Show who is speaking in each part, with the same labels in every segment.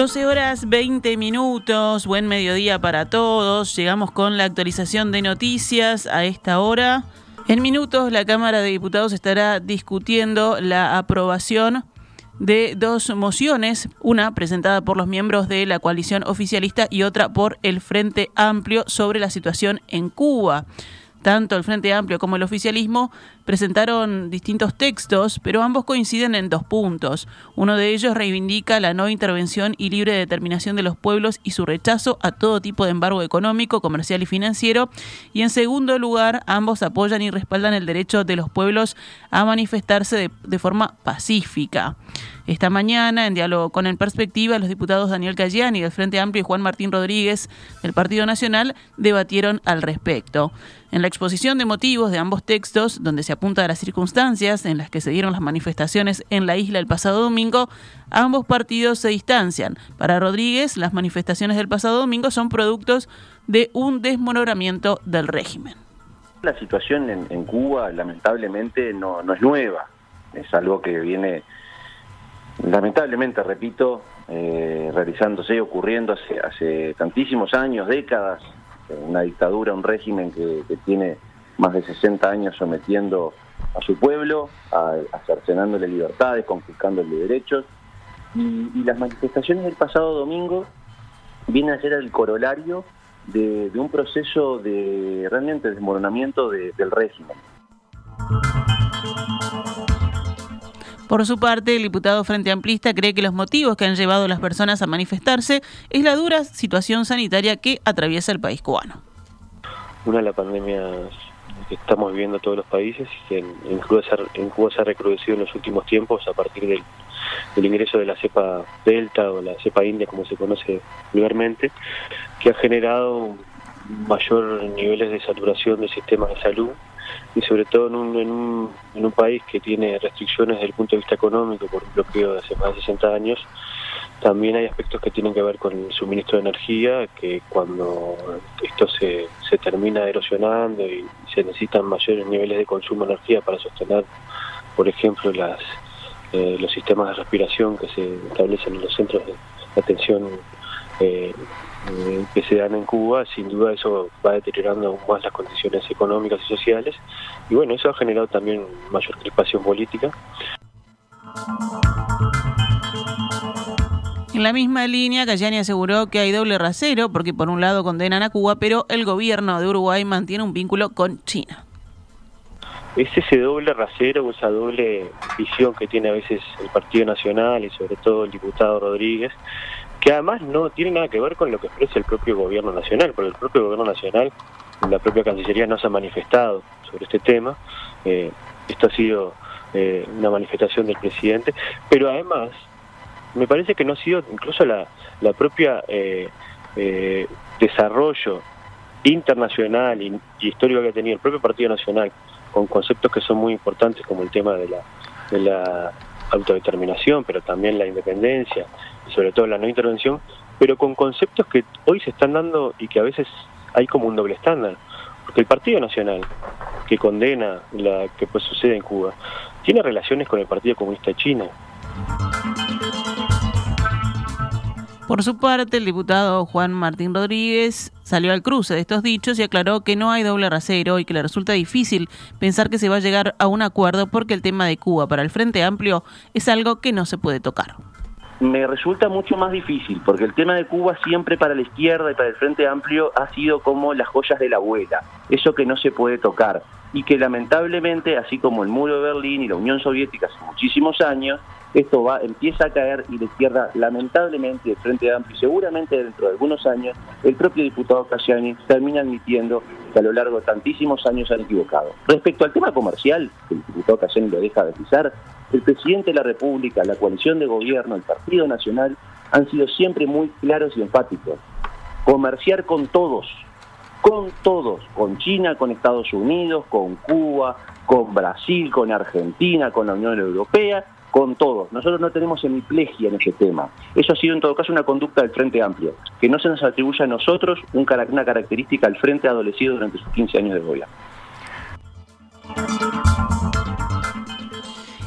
Speaker 1: 12 horas 20 minutos, buen mediodía para todos. Llegamos con la actualización de noticias a esta hora. En minutos la Cámara de Diputados estará discutiendo la aprobación de dos mociones, una presentada por los miembros de la coalición oficialista y otra por el Frente Amplio sobre la situación en Cuba. Tanto el Frente Amplio como el oficialismo presentaron distintos textos, pero ambos coinciden en dos puntos. Uno de ellos reivindica la no intervención y libre determinación de los pueblos y su rechazo a todo tipo de embargo económico, comercial y financiero. Y en segundo lugar, ambos apoyan y respaldan el derecho de los pueblos a manifestarse de, forma pacífica. Esta mañana, en diálogo con En Perspectiva, los diputados Daniel Cayani del Frente Amplio y Juan Martín Rodríguez del Partido Nacional debatieron al respecto. En la exposición de motivos de ambos textos, donde se apunta a las circunstancias en las que se dieron las manifestaciones en la isla el pasado domingo, ambos partidos se distancian. Para Rodríguez, las manifestaciones del pasado domingo son productos de un desmonoramiento del régimen.
Speaker 2: La situación en, Cuba lamentablemente no, es nueva, es algo que viene, lamentablemente, repito, eh, realizándose y ocurriendo hace, hace tantísimos años, décadas, una dictadura, un régimen que, tiene más de 60 años sometiendo a su pueblo, a, cercenándole libertades, conquistándole derechos. Y, las manifestaciones del pasado domingo vienen a ser el corolario de, un proceso de realmente desmoronamiento del régimen.
Speaker 1: Por su parte, el diputado Frente Amplista cree que los motivos que han llevado a las personas a manifestarse es la dura situación sanitaria que atraviesa el país cubano.
Speaker 3: Una de las pandemias que estamos viviendo todos los países y que en, Cuba se ha, recrudecido en los últimos tiempos a partir del, del, ingreso de la cepa Delta o la cepa India, como se conoce vulgarmente, que ha generado mayor niveles de saturación del sistema de salud y sobre todo en un, en un, en un país que tiene restricciones desde el punto de vista económico por un bloqueo de hace más de 60 años, también hay aspectos que tienen que ver con el suministro de energía, que cuando esto se, se termina erosionando y se necesitan mayores niveles de consumo de energía para sostener, por ejemplo, las, eh, los sistemas de respiración que se establecen en los centros de atención eh, eh, que se dan en Cuba, sin duda eso va deteriorando aún más las condiciones económicas y sociales. Y bueno, eso ha generado también mayor crispación política.
Speaker 1: En la misma línea, Cayani aseguró que hay doble rasero porque por un lado condenan a Cuba, pero el gobierno de Uruguay mantiene un vínculo con China.
Speaker 3: Es ese doble rasero esa doble visión que tiene a veces el Partido Nacional y sobre todo el diputado Rodríguez, que además no tiene nada que ver con lo que expresa el propio gobierno nacional, porque el propio gobierno nacional, la propia Cancillería no se ha manifestado sobre este tema, eh, esto ha sido eh, una manifestación del presidente, pero además me parece que no ha sido incluso la, la propia eh, desarrollo internacional y, histórico que ha tenido el propio Partido Nacional con conceptos que son muy importantes como el tema de la, de la autodeterminación, pero también la independencia, sobre todo la no intervención, pero con conceptos que hoy se están dando y que a veces hay como un doble estándar. Porque el Partido Nacional, que condena lo que pues sucede en Cuba, tiene relaciones con el Partido Comunista de China.
Speaker 1: Por su parte, el diputado Juan Martín Rodríguez salió al cruce de estos dichos y aclaró que no hay doble rasero y que le resulta difícil pensar que se va a llegar a un acuerdo porque el tema de Cuba para el Frente Amplio es algo que no se puede tocar.
Speaker 2: Me resulta mucho más difícil, porque el tema de Cuba siempre para la izquierda y para el Frente Amplio ha sido como las joyas de la abuela, eso que no se puede tocar, y que lamentablemente, así como el muro de Berlín y la Unión Soviética hace muchísimos años, esto va empieza a caer y la izquierda, lamentablemente, el Frente Amplio, seguramente dentro de algunos años, el propio diputado Casiani termina admitiendo que a lo largo de tantísimos años han equivocado. Respecto al tema comercial, que el diputado Casiani lo deja de pisar, el presidente de la República, la coalición de gobierno, el Partido Nacional han sido siempre muy claros y enfáticos. Comerciar con todos, con todos, con China, con Estados Unidos, con Cuba, con Brasil, con Argentina, con la Unión Europea, con todos. Nosotros no tenemos hemiplegia en ese tema. Eso ha sido en todo caso una conducta del Frente Amplio, que no se nos atribuye a nosotros una característica al Frente adolecido durante sus 15 años de gobierno.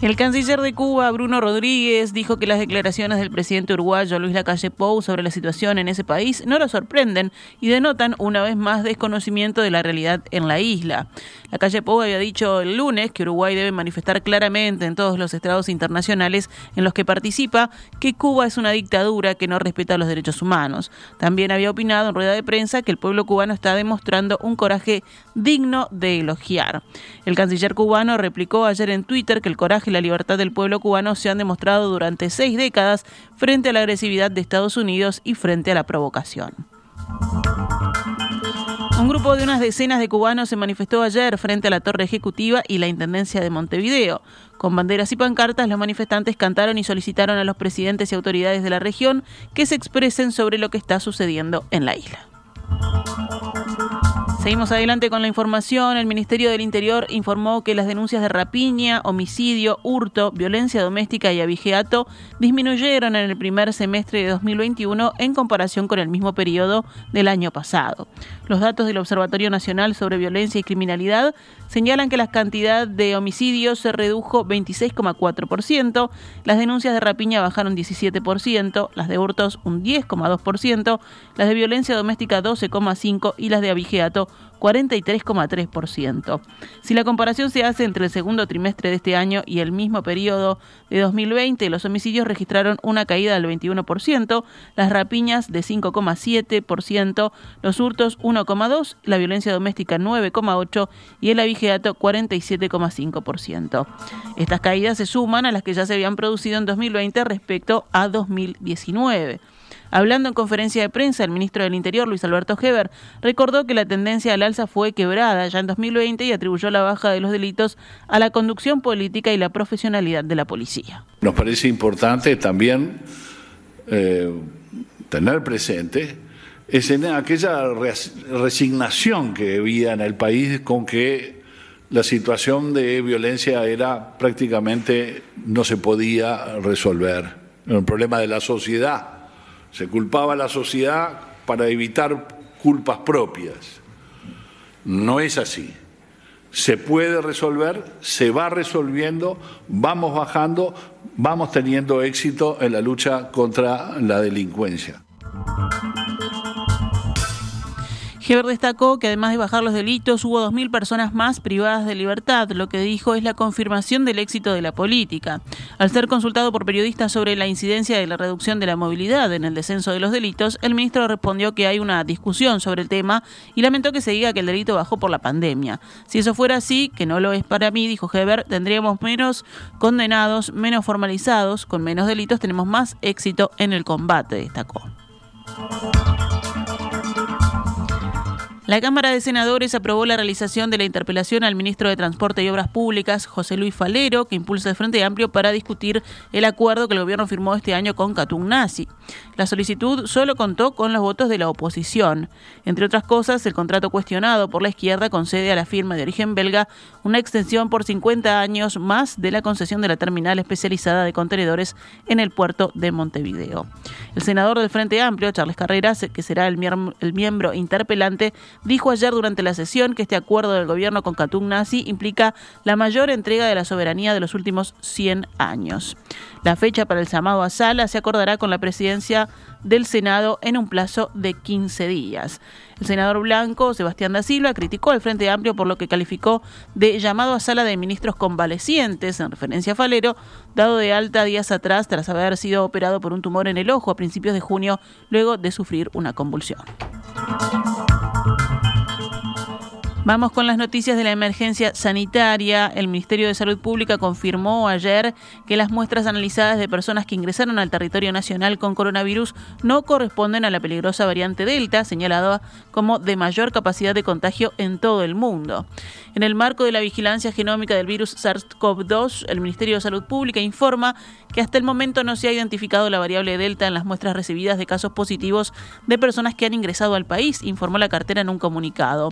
Speaker 1: El canciller de Cuba, Bruno Rodríguez, dijo que las declaraciones del presidente uruguayo Luis Lacalle Pou sobre la situación en ese país no lo sorprenden y denotan una vez más desconocimiento de la realidad en la isla. Lacalle Pou había dicho el lunes que Uruguay debe manifestar claramente en todos los estados internacionales en los que participa que Cuba es una dictadura que no respeta los derechos humanos. También había opinado en rueda de prensa que el pueblo cubano está demostrando un coraje digno de elogiar. El canciller cubano replicó ayer en Twitter que el coraje y la libertad del pueblo cubano se han demostrado durante seis décadas frente a la agresividad de Estados Unidos y frente a la provocación. Un grupo de unas decenas de cubanos se manifestó ayer frente a la Torre Ejecutiva y la Intendencia de Montevideo. Con banderas y pancartas, los manifestantes cantaron y solicitaron a los presidentes y autoridades de la región que se expresen sobre lo que está sucediendo en la isla. Seguimos adelante con la información. El Ministerio del Interior informó que las denuncias de rapiña, homicidio, hurto, violencia doméstica y abigeato disminuyeron en el primer semestre de 2021 en comparación con el mismo periodo del año pasado. Los datos del Observatorio Nacional sobre Violencia y Criminalidad señalan que la cantidad de homicidios se redujo 26,4%, las denuncias de rapiña bajaron 17%, las de hurtos un 10,2%, las de violencia doméstica 12,5% y las de abigeato 43,3%. Si la comparación se hace entre el segundo trimestre de este año y el mismo periodo de 2020, los homicidios registraron una caída del 21%, las rapiñas de 5,7%, los hurtos 1,2%, la violencia doméstica 9,8% y el abigeato 47,5%. Estas caídas se suman a las que ya se habían producido en 2020 respecto a 2019. Hablando en conferencia de prensa, el ministro del Interior, Luis Alberto Heber, recordó que la tendencia al alza fue quebrada ya en 2020 y atribuyó la baja de los delitos a la conducción política y la profesionalidad de la policía.
Speaker 4: Nos parece importante también eh, tener presente es en aquella resignación que había en el país con que la situación de violencia era prácticamente no se podía resolver. Un problema de la sociedad se culpaba a la sociedad para evitar culpas propias. No es así. Se puede resolver, se va resolviendo, vamos bajando, vamos teniendo éxito en la lucha contra la delincuencia.
Speaker 1: Heber destacó que además de bajar los delitos, hubo 2.000 personas más privadas de libertad, lo que dijo es la confirmación del éxito de la política. Al ser consultado por periodistas sobre la incidencia de la reducción de la movilidad en el descenso de los delitos, el ministro respondió que hay una discusión sobre el tema y lamentó que se diga que el delito bajó por la pandemia. Si eso fuera así, que no lo es para mí, dijo Heber, tendríamos menos condenados, menos formalizados, con menos delitos tenemos más éxito en el combate, destacó. La Cámara de Senadores aprobó la realización de la interpelación al ministro de Transporte y Obras Públicas, José Luis Falero, que impulsa el Frente Amplio para discutir el acuerdo que el gobierno firmó este año con Nazi. La solicitud solo contó con los votos de la oposición. Entre otras cosas, el contrato cuestionado por la izquierda concede a la firma de origen belga una extensión por 50 años más de la concesión de la terminal especializada de contenedores en el puerto de Montevideo. El senador del Frente Amplio, Charles Carreras, que será el, miembro interpelante, dijo ayer durante la sesión que este acuerdo del gobierno con Katun Nazi implica la mayor entrega de la soberanía de los últimos 100 años. La fecha para el llamado a sala se acordará con la presidencia del Senado en un plazo de 15 días. El senador blanco, Sebastián da Silva, criticó al Frente Amplio por lo que calificó de llamado a sala de ministros convalecientes, en referencia a Falero, dado de alta días atrás tras haber sido operado por un tumor en el ojo a principios de junio, luego de sufrir una convulsión. Vamos con las noticias de la emergencia sanitaria. El Ministerio de Salud Pública confirmó ayer que las muestras analizadas de personas que ingresaron al territorio nacional con coronavirus no corresponden a la peligrosa variante Delta, señalada como de mayor capacidad de contagio en todo el mundo. En el marco de la vigilancia genómica del virus SARS-CoV-2, el Ministerio de Salud Pública informa que hasta el momento no se ha identificado la variable Delta en las muestras recibidas de casos positivos de personas que han ingresado al país, informó la cartera en un comunicado.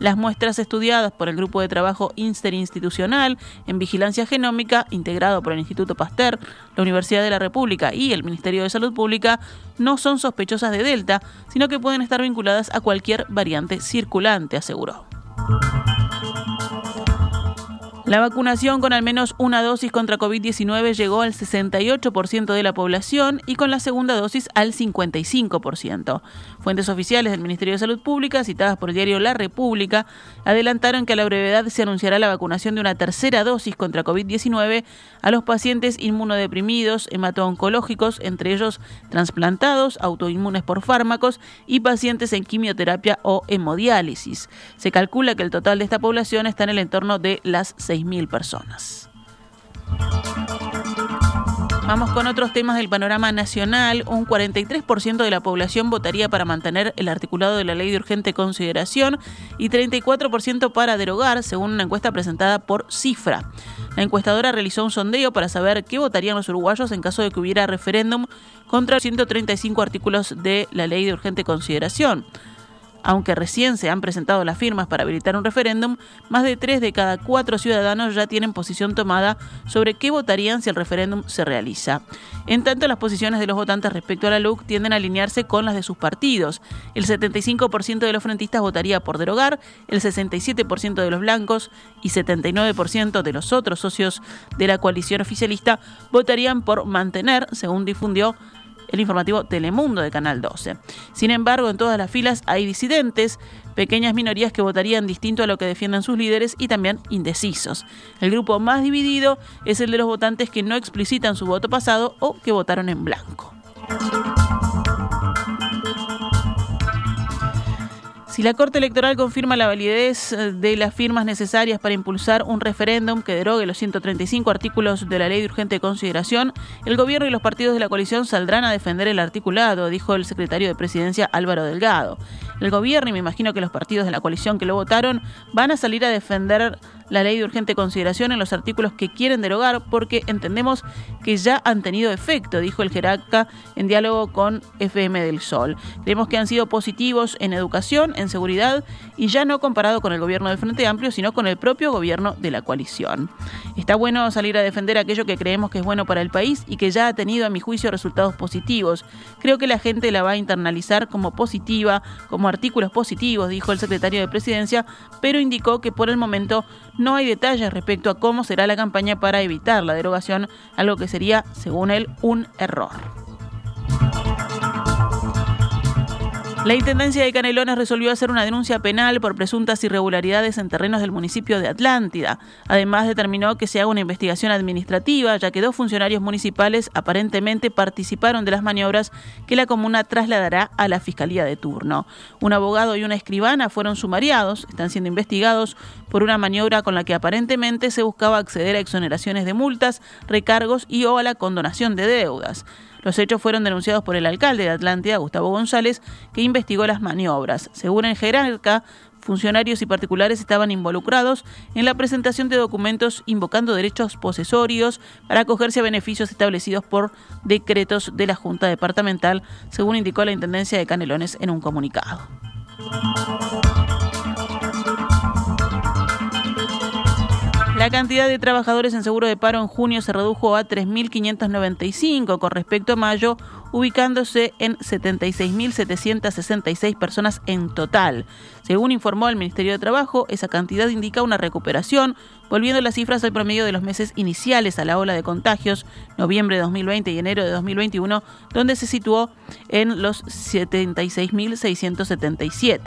Speaker 1: Las muestras estudiadas por el Grupo de Trabajo Interinstitucional en Vigilancia Genómica, integrado por el Instituto Pasteur, la Universidad de la República y el Ministerio de Salud Pública, no son sospechosas de Delta, sino que pueden estar vinculadas a cualquier variante circulante, aseguró. Música La vacunación con al menos una dosis contra COVID-19 llegó al 68% de la población y con la segunda dosis al 55%. Fuentes oficiales del Ministerio de Salud Pública, citadas por el diario La República, adelantaron que a la brevedad se anunciará la vacunación de una tercera dosis contra COVID-19 a los pacientes inmunodeprimidos, hemato-oncológicos, entre ellos trasplantados, autoinmunes por fármacos y pacientes en quimioterapia o hemodiálisis. Se calcula que el total de esta población está en el entorno de las 6.000 personas. Vamos con otros temas del panorama nacional. Un 43% de la población votaría para mantener el articulado de la ley de urgente consideración y 34% para derogar, según una encuesta presentada por Cifra. La encuestadora realizó un sondeo para saber qué votarían los uruguayos en caso de que hubiera referéndum contra 135 artículos de la ley de urgente consideración. Aunque recién se han presentado las firmas para habilitar un referéndum, más de tres de cada cuatro ciudadanos ya tienen posición tomada sobre qué votarían si el referéndum se realiza. En tanto, las posiciones de los votantes respecto a la LUC tienden a alinearse con las de sus partidos. El 75% de los frentistas votaría por derogar, el 67% de los blancos y 79% de los otros socios de la coalición oficialista votarían por mantener, según difundió el informativo Telemundo de Canal 12. Sin embargo, en todas las filas hay disidentes, pequeñas minorías que votarían distinto a lo que defienden sus líderes y también indecisos. El grupo más dividido es el de los votantes que no explicitan su voto pasado o que votaron en blanco. Si la Corte Electoral confirma la validez eh, de las firmas necesarias para impulsar un referéndum que derogue los 135 artículos de la Ley de Urgente Consideración, el Gobierno y los partidos de la coalición saldrán a defender el articulado, dijo el secretario de Presidencia Álvaro Delgado. El Gobierno, y me imagino que los partidos de la coalición que lo votaron, van a salir a defender la ley de urgente consideración en los artículos que quieren derogar porque entendemos que ya han tenido efecto, dijo el jerarca en diálogo con FM del Sol. Creemos que han sido positivos en educación, en seguridad y ya no comparado con el gobierno del Frente Amplio, sino con el propio gobierno de la coalición. Está bueno salir a defender aquello que creemos que es bueno para el país y que ya ha tenido, a mi juicio, resultados positivos. Creo que la gente la va a internalizar como positiva, como artículos positivos, dijo el secretario de Presidencia, pero indicó que por el momento no hay detalles respecto a cómo será la campaña para evitar la derogación, algo que sería, según él, un error. La Intendencia de Canelones resolvió hacer una denuncia penal por presuntas irregularidades en terrenos del municipio de Atlántida. Además, determinó que se haga una investigación administrativa, ya que dos funcionarios municipales aparentemente participaron de las maniobras que la comuna trasladará a la Fiscalía de turno. Un abogado y una escribana fueron sumariados, están siendo investigados por una maniobra con la que aparentemente se buscaba acceder a exoneraciones de multas, recargos y o a la condonación de deudas. Los hechos fueron denunciados por el alcalde de Atlántida, Gustavo González, que investigó las maniobras. Según el jerarca, funcionarios y particulares estaban involucrados en la presentación de documentos invocando derechos posesorios para acogerse a beneficios establecidos por decretos de la Junta Departamental, según indicó la Intendencia de Canelones en un comunicado. La cantidad de trabajadores en seguro de paro en junio se redujo a 3.595 con respecto a mayo, ubicándose en 76.766 personas en total. Según informó el Ministerio de Trabajo, esa cantidad indica una recuperación, volviendo las cifras al promedio de los meses iniciales a la ola de contagios, noviembre de 2020 y enero de 2021, donde se situó en los 76.677.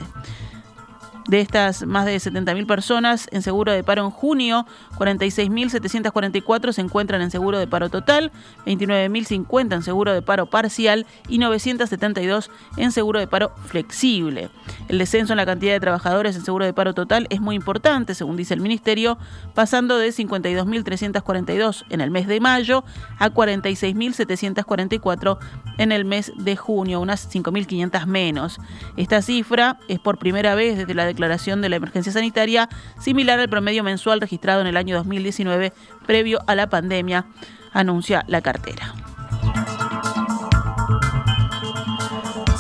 Speaker 1: De estas más de 70.000 personas en seguro de paro en junio, 46.744 se encuentran en seguro de paro total, 29.050 en seguro de paro parcial y 972 en seguro de paro flexible. El descenso en la cantidad de trabajadores en seguro de paro total es muy importante, según dice el Ministerio, pasando de 52.342 en el mes de mayo a 46.744 en el mes de junio, unas 5.500 menos. Esta cifra es por primera vez desde la declaración de la emergencia sanitaria, similar al promedio mensual registrado en el año 2019 previo a la pandemia, anuncia la cartera.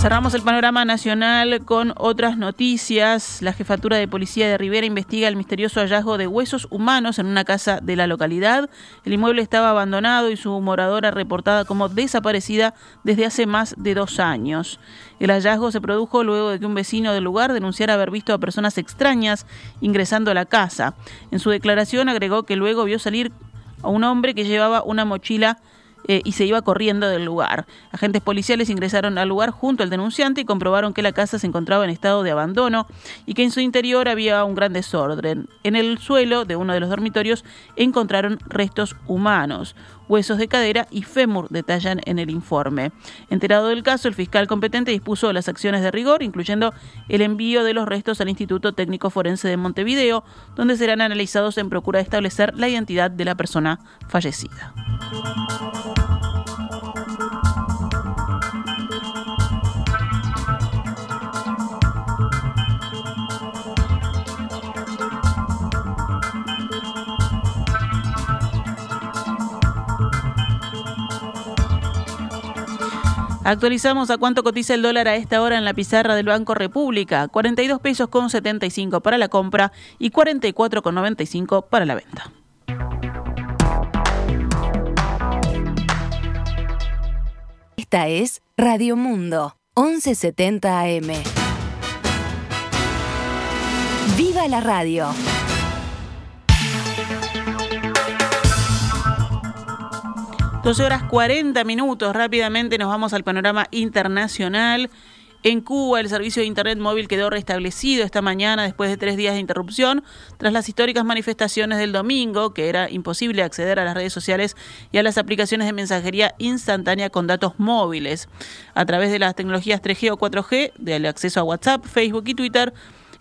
Speaker 1: Cerramos el panorama nacional con otras noticias. La jefatura de policía de Rivera investiga el misterioso hallazgo de huesos humanos en una casa de la localidad. El inmueble estaba abandonado y su moradora reportada como desaparecida desde hace más de dos años. El hallazgo se produjo luego de que un vecino del lugar denunciara haber visto a personas extrañas ingresando a la casa. En su declaración agregó que luego vio salir a un hombre que llevaba una mochila eh, y se iba corriendo del lugar. Agentes policiales ingresaron al lugar junto al denunciante y comprobaron que la casa se encontraba en estado de abandono y que en su interior había un gran desorden. En el suelo de uno de los dormitorios encontraron restos humanos huesos de cadera y fémur, detallan en el informe. Enterado del caso, el fiscal competente dispuso las acciones de rigor, incluyendo el envío de los restos al Instituto Técnico Forense de Montevideo, donde serán analizados en procura de establecer la identidad de la persona fallecida. Actualizamos a cuánto cotiza el dólar a esta hora en la pizarra del Banco República. 42 pesos con 75 para la compra y 44 con 95 para la venta.
Speaker 5: Esta es Radio Mundo, 1170 AM. ¡Viva la radio!
Speaker 1: 12 horas 40 minutos. Rápidamente nos vamos al panorama internacional. En Cuba, el servicio de Internet móvil quedó restablecido esta mañana después de tres días de interrupción, tras las históricas manifestaciones del domingo, que era imposible acceder a las redes sociales y a las aplicaciones de mensajería instantánea con datos móviles. A través de las tecnologías 3G o 4G, del acceso a WhatsApp, Facebook y Twitter,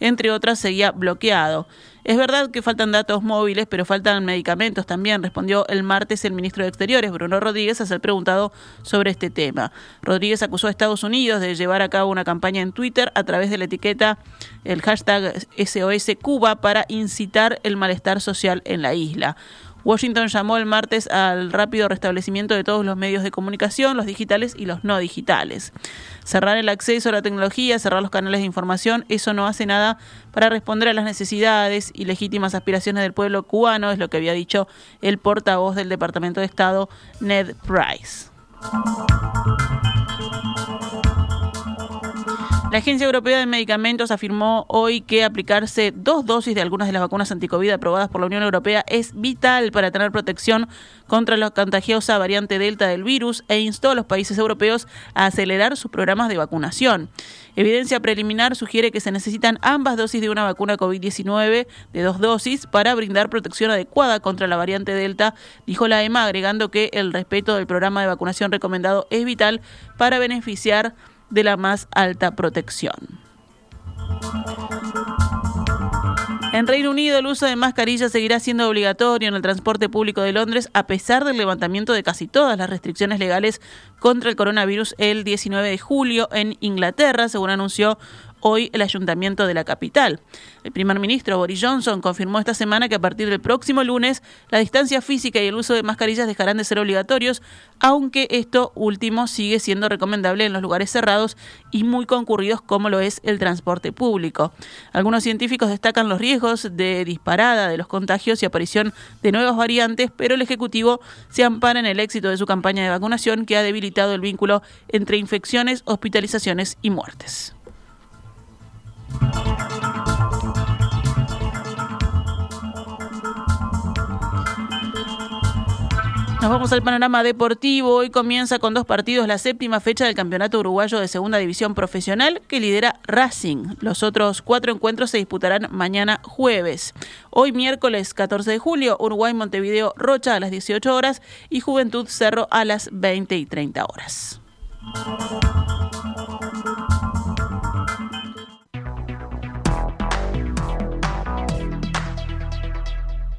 Speaker 1: entre otras, seguía bloqueado. Es verdad que faltan datos móviles, pero faltan medicamentos también, respondió el martes el ministro de Exteriores, Bruno Rodríguez, a ser preguntado sobre este tema. Rodríguez acusó a Estados Unidos de llevar a cabo una campaña en Twitter a través de la etiqueta el hashtag SOS Cuba para incitar el malestar social en la isla. Washington llamó el martes al rápido restablecimiento de todos los medios de comunicación, los digitales y los no digitales. Cerrar el acceso a la tecnología, cerrar los canales de información, eso no hace nada para responder a las necesidades y legítimas aspiraciones del pueblo cubano, es lo que había dicho el portavoz del Departamento de Estado, Ned Price. La Agencia Europea de Medicamentos afirmó hoy que aplicarse dos dosis de algunas de las vacunas anticovid aprobadas por la Unión Europea es vital para tener protección contra la contagiosa variante Delta del virus e instó a los países europeos a acelerar sus programas de vacunación. Evidencia preliminar sugiere que se necesitan ambas dosis de una vacuna COVID-19 de dos dosis para brindar protección adecuada contra la variante Delta, dijo la EMA, agregando que el respeto del programa de vacunación recomendado es vital para beneficiar de la más alta protección. En Reino Unido el uso de mascarillas seguirá siendo obligatorio en el transporte público de Londres a pesar del levantamiento de casi todas las restricciones legales contra el coronavirus el 19 de julio en Inglaterra, según anunció hoy el ayuntamiento de la capital. El primer ministro Boris Johnson confirmó esta semana que a partir del próximo lunes la distancia física y el uso de mascarillas dejarán de ser obligatorios, aunque esto último sigue siendo recomendable en los lugares cerrados y muy concurridos como lo es el transporte público. Algunos científicos destacan los riesgos de disparada de los contagios y aparición de nuevas variantes, pero el Ejecutivo se ampara en el éxito de su campaña de vacunación que ha debilitado el vínculo entre infecciones, hospitalizaciones y muertes. Nos vamos al panorama deportivo. Hoy comienza con dos partidos la séptima fecha del Campeonato Uruguayo de Segunda División Profesional que lidera Racing. Los otros cuatro encuentros se disputarán mañana jueves. Hoy miércoles 14 de julio, Uruguay Montevideo Rocha a las 18 horas y Juventud Cerro a las 20 y 30 horas.